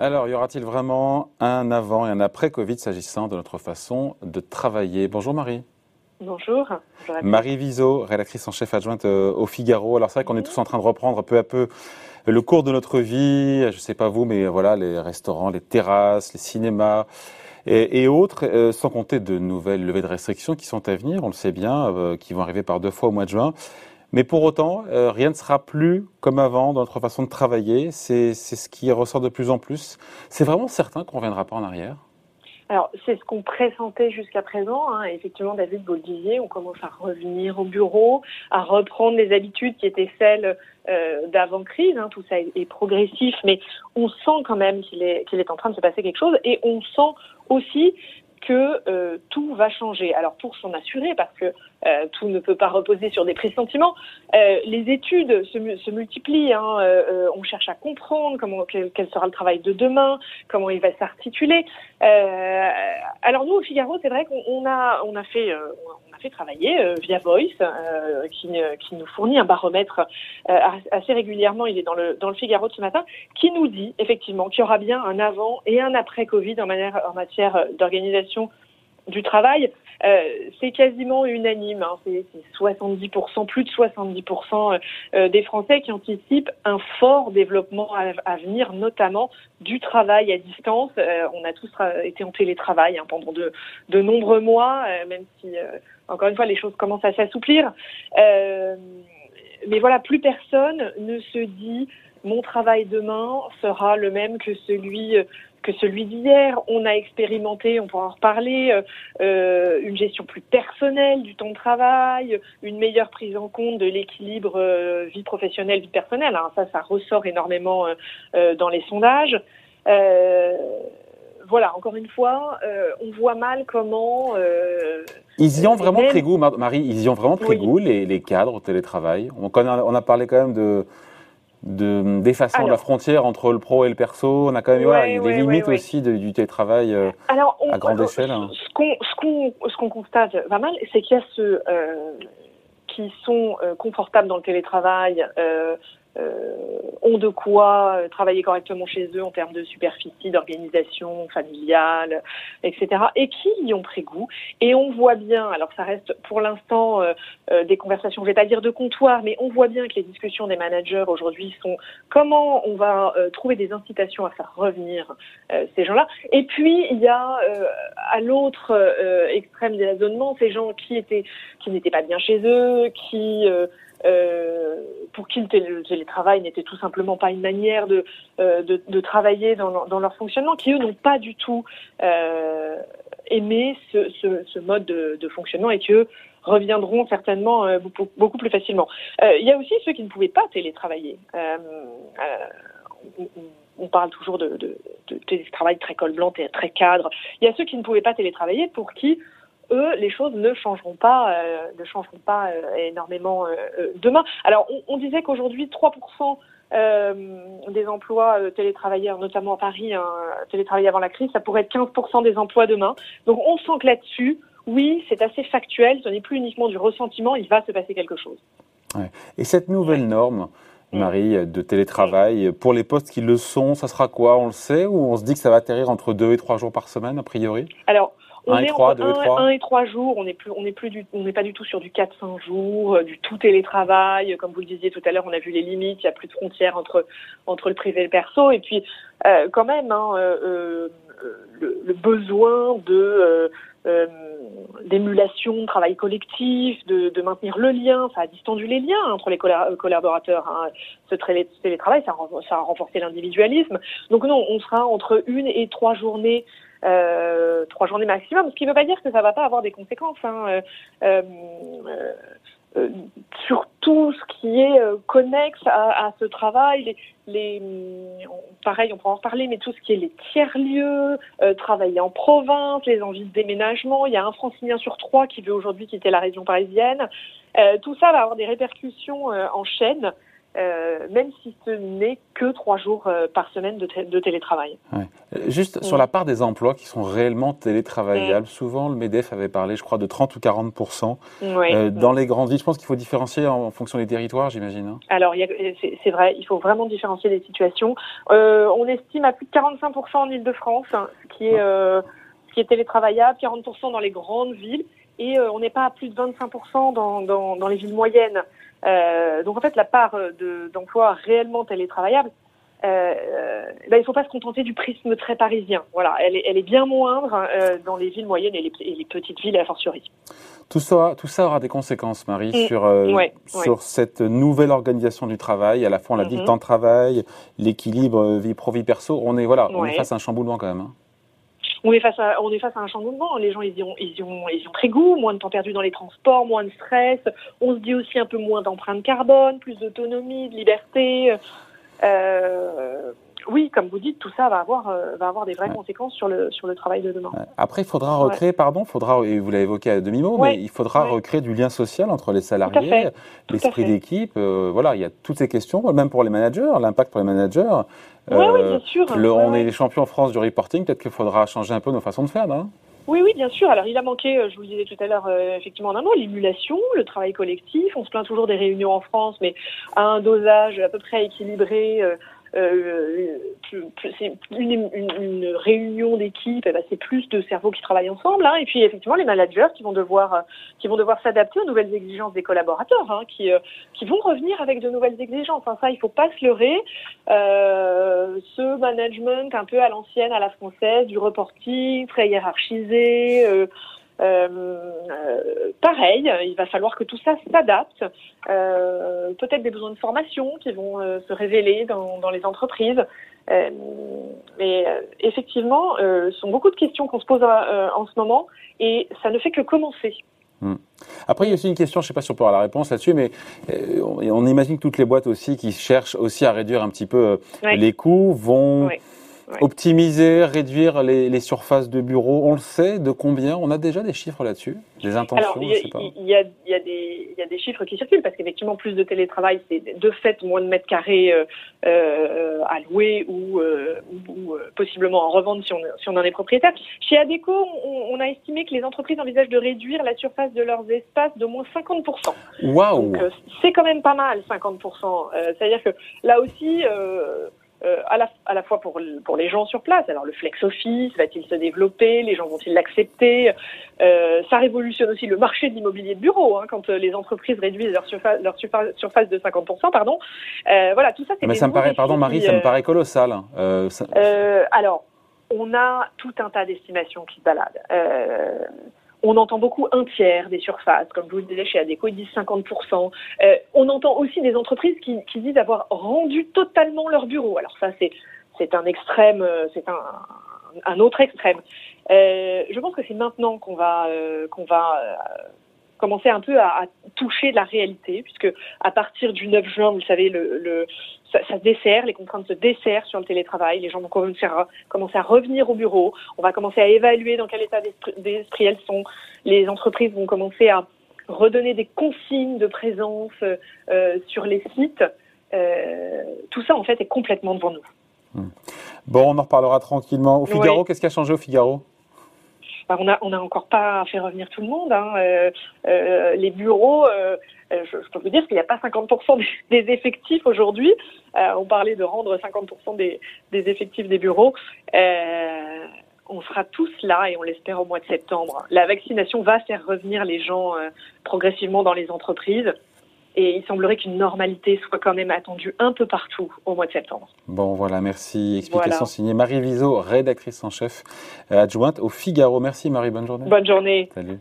Alors, y aura-t-il vraiment un avant et un après Covid s'agissant de notre façon de travailler? Bonjour Marie. Bonjour. Marie Viseau, rédactrice en chef adjointe euh, au Figaro. Alors c'est vrai qu'on est tous en train de reprendre peu à peu le cours de notre vie. Je ne sais pas vous, mais voilà, les restaurants, les terrasses, les cinémas et, autres, euh, sans compter de nouvelles levées de restrictions qui sont à venir, on le sait bien, euh, qui vont arriver par deux fois au mois de juin. Mais pour autant, rien ne sera plus comme avant dans notre façon de travailler. C'est ce qui ressort de plus en plus. C'est vraiment certain qu'on ne reviendra pas en arrière alors, c'est ce qu'on pressentait jusqu'à présent. Hein. Effectivement, David, vous on commence à revenir au bureau, à reprendre les habitudes qui étaient celles euh, d'avant-crise. Hein. Tout ça est, progressif, mais on sent quand même qu'il est, qu'il est en train de se passer quelque chose. Et on sent aussi que euh, tout va changer. Alors pour s'en assurer, parce que euh, tout ne peut pas reposer sur des pressentiments, euh, les études se, multiplient. Hein, on cherche à comprendre comment quel, sera le travail de demain, comment il va s'articuler. Alors nous au Figaro, c'est vrai qu'on a on a fait fait travailler euh, via Voice, euh, qui, qui, nous fournit un baromètre euh, assez régulièrement. Il est dans le, dans le Figaro de ce matin, qui nous dit effectivement qu'il y aura bien un avant et un après Covid en, manière, en matière d'organisation du travail. Euh, c'est quasiment unanime. Hein. C'est 70%, plus de 70% des Français qui anticipent un fort développement à, venir, notamment du travail à distance. on a tous été en télétravail hein, pendant de, de, nombreux mois, même si encore une fois, les choses commencent à s'assouplir. Euh, mais voilà, plus personne ne se dit mon travail demain sera le même que celui que celui d'hier. On a expérimenté, on pourra en reparler, euh, une gestion plus personnelle du temps de travail, une meilleure prise en compte de l'équilibre euh, vie professionnelle vie personnelle. Hein. Ça, ça ressort énormément euh, dans les sondages. voilà, encore une fois, on voit mal comment ils y ont vraiment très goût, Marie, ils y ont vraiment très goût, les, les, cadres au télétravail. On, on a parlé quand même de d'effacement de, la frontière entre le pro et le perso. On a quand même ouais, des limites aussi du télétravail euh, à grande échelle. Hein. Ce qu'on constate pas mal, c'est qu'il y a ceux euh, qui sont euh, confortables dans le télétravail, ont de quoi euh, travailler correctement chez eux en termes de superficie, d'organisation familiale, etc. et qui y ont pris goût. Et on voit bien, alors ça reste pour l'instant euh, des conversations, je vais pas dire de comptoir, mais on voit bien que les discussions des managers aujourd'hui sont comment on va trouver des incitations à faire revenir ces gens-là. Et puis il y a à l'autre extrême des raisonnements ces gens qui étaient qui n'étaient pas bien chez eux, qui euh, pour qui le télétravail n'était tout simplement pas une manière de, euh, de, travailler dans, leur fonctionnement, qui eux n'ont pas du tout euh, aimé ce, mode de, fonctionnement et qui eux reviendront certainement beaucoup, plus facilement. Il y a aussi ceux qui ne pouvaient pas télétravailler. On, parle toujours de, de, de, télétravail très col blanc, très cadre. Il y a ceux qui ne pouvaient pas télétravailler pour qui eux, les choses ne changeront pas, euh, ne changeront pas euh, énormément euh, demain. Alors, on, disait qu'aujourd'hui, 3% des emplois télétravailleurs, notamment à Paris, hein, télétravailler avant la crise, ça pourrait être 15% des emplois demain. Donc, on sent que là-dessus, oui, c'est assez factuel, ce n'est plus uniquement du ressentiment, il va se passer quelque chose. Et cette nouvelle norme, mm. Marie, de télétravail, pour les postes qui le sont, ça sera quoi? On le sait ou on se dit que ça va atterrir entre deux et trois jours par semaine, a priori? Alors, on est entre 1 et 3 jours, on n'est plus, on n'est plus du, on n'est pas du tout sur du 4-5 jours, euh, du tout télétravail. Comme vous le disiez tout à l'heure, on a vu les limites, il n'y a plus de frontières entre, entre le privé et le perso. Et puis, euh, quand même, hein, euh, euh le, le, besoin de euh, d'émulation, de travail collectif, de, de, maintenir le lien, ça a distendu les liens entre les collaborateurs. Hein. Ce télétravail, ça a, ça a renforcé l'individualisme. Donc non, on sera entre une et trois journées euh, trois journées maximum, ce qui ne veut pas dire que ça ne va pas avoir des conséquences. Hein. Euh, euh, euh, sur tout ce qui est connexe à, à, ce travail, les, les, pareil, on pourra en reparler, mais tout ce qui est les tiers-lieux, travailler en province, les envies de déménagement. Il y a un francilien sur trois qui veut aujourd'hui quitter la région parisienne. tout ça va avoir des répercussions en chaîne euh, même si ce n'est que trois jours euh, par semaine de, de télétravail. Ouais. Juste sur la part des emplois qui sont réellement télétravaillables, souvent le MEDEF avait parlé, je crois, de 30 ou 40 oui. Dans les grandes villes, je pense qu'il faut différencier en, fonction des territoires, j'imagine. Hein. Alors, c'est vrai, il faut vraiment différencier les situations. on estime à plus de 45% en Ile-de-France, hein, ce qui est, ce qui est télétravaillable, 40 dans les grandes villes et on n'est pas à plus de 25% dans, dans, dans les villes moyennes. Euh, donc en fait, la part d'emplois réellement télétravaillables, euh, ben, il ne faut pas se contenter du prisme très parisien. Voilà, elle est, elle est bien moindre euh, dans les villes moyennes et les, et les, petites villes à fortiori. Tout ça, tout ça aura des conséquences, Marie, mm. sur, euh, sur cette nouvelle organisation du travail. À la fois, on l'a dit, le temps de travail, l'équilibre euh, vie pro, vie perso. On est, voilà, on est face à un chamboulement quand même. Hein on est face à on est face à un changement. Les gens ils y ont ils y ont ils ont très goût, moins de temps perdu dans les transports, moins de stress. On se dit aussi un peu moins d'empreinte carbone, plus d'autonomie, de liberté. Euh, comme vous dites, tout ça va avoir, euh, va avoir des vraies conséquences sur le, sur le travail de demain. Après, il faudra recréer, pardon, faudra, et vous l'avez évoqué à demi-mot, mais il faudra recréer du lien social entre les salariés, l'esprit d'équipe. Euh, voilà, il y a toutes ces questions, même pour les managers, l'impact pour les managers. oui, bien sûr. on est les champions en France du reporting, peut-être qu'il faudra changer un peu nos façons de faire, non? Oui, oui, bien sûr. Alors, il a manqué, je vous le disais tout à l'heure, effectivement, en un mot, l'émulation, le travail collectif. On se plaint toujours des réunions en France, mais à un dosage à peu près équilibré, euh, c'est une, réunion d'équipe, eh ben, c'est plus de cerveaux qui travaillent ensemble. Hein, et puis effectivement, les managers qui vont devoir qui vont devoir s'adapter aux nouvelles exigences des collaborateurs, hein, qui euh, qui vont revenir avec de nouvelles exigences. Ça, il faut pas se leurrer. Euh, ce management un peu à l'ancienne, à la française, du reporting très hiérarchisé. Euh, euh, euh, pareil, il va falloir que tout ça s'adapte. Euh, peut-être des besoins de formation qui vont se révéler dans, dans, les entreprises. mais effectivement, ce sont beaucoup de questions qu'on se pose en ce moment et ça ne fait que commencer. Hmm. Après, il y a aussi une question, je ne sais pas si on peut avoir la réponse là-dessus, mais on, imagine que toutes les boîtes aussi qui cherchent aussi à réduire un petit peu les coûts vont Optimiser, réduire les, surfaces de bureaux, on le sait, de combien? On a déjà des chiffres là-dessus? Des intentions Il y, a, des chiffres qui circulent parce qu'effectivement, plus de télétravail, c'est de fait moins de mètres carrés euh, euh à louer ou, euh, ou euh, possiblement en revendre si on, si on en est propriétaire. Chez ADECO, on, a estimé que les entreprises envisagent de réduire la surface de leurs espaces de moins 50%. Waouh c'est quand même pas mal, 50%. C'est-à-dire que là aussi... Euh, à, la, à la fois pour, pour les gens sur place. Alors le flex office va-t-il se développer? Les gens vont-ils l'accepter? Euh, Ça révolutionne aussi le marché de l'immobilier de bureau hein, quand euh, les entreprises réduisent leur surface, leur surface de 50%. Pardon. Euh, voilà, tout ça. Mais ça me paraît, pardon Marie, ça me paraît colossal. Hein. alors, on a tout un tas d'estimations qui se baladent. On entend beaucoup un tiers des surfaces, comme je vous le disais chez Adeco, ils disent 50%. Euh, on entend aussi des entreprises qui, disent avoir rendu totalement leur bureau. Alors ça, c'est un extrême, euh, c'est un, autre extrême. Euh, je pense que c'est maintenant qu'on va commencer un peu à, toucher la réalité, puisque à partir du 9 juin, vous savez, le, le ça, ça, dessert, les contraintes se desserrent sur le télétravail, les gens vont commencer à, commencer à revenir au bureau, on va commencer à évaluer dans quel état d'esprit elles sont, les entreprises vont commencer à redonner des consignes de présence euh, sur les sites. Euh, tout ça, en fait, est complètement devant nous. Hmm. Bon, on en reparlera tranquillement. Au Figaro, qu'est-ce qui a changé au Figaro? Bah, on n'a on a encore pas fait revenir tout le monde. Hein. Euh, euh, les bureaux, euh, je, peux vous dire qu'il n'y a pas 50% des, effectifs aujourd'hui. on parlait de rendre 50% des, des, effectifs des bureaux. on sera tous là et on l'espère au mois de septembre. La vaccination va faire revenir les gens progressivement dans les entreprises. Et il semblerait qu'une normalité soit quand même attendue un peu partout au mois de septembre. Bon, voilà, merci. Explication signée Marie Viseau, rédactrice en chef euh, adjointe au Figaro. Merci Marie, bonne journée. Bonne journée. Salut.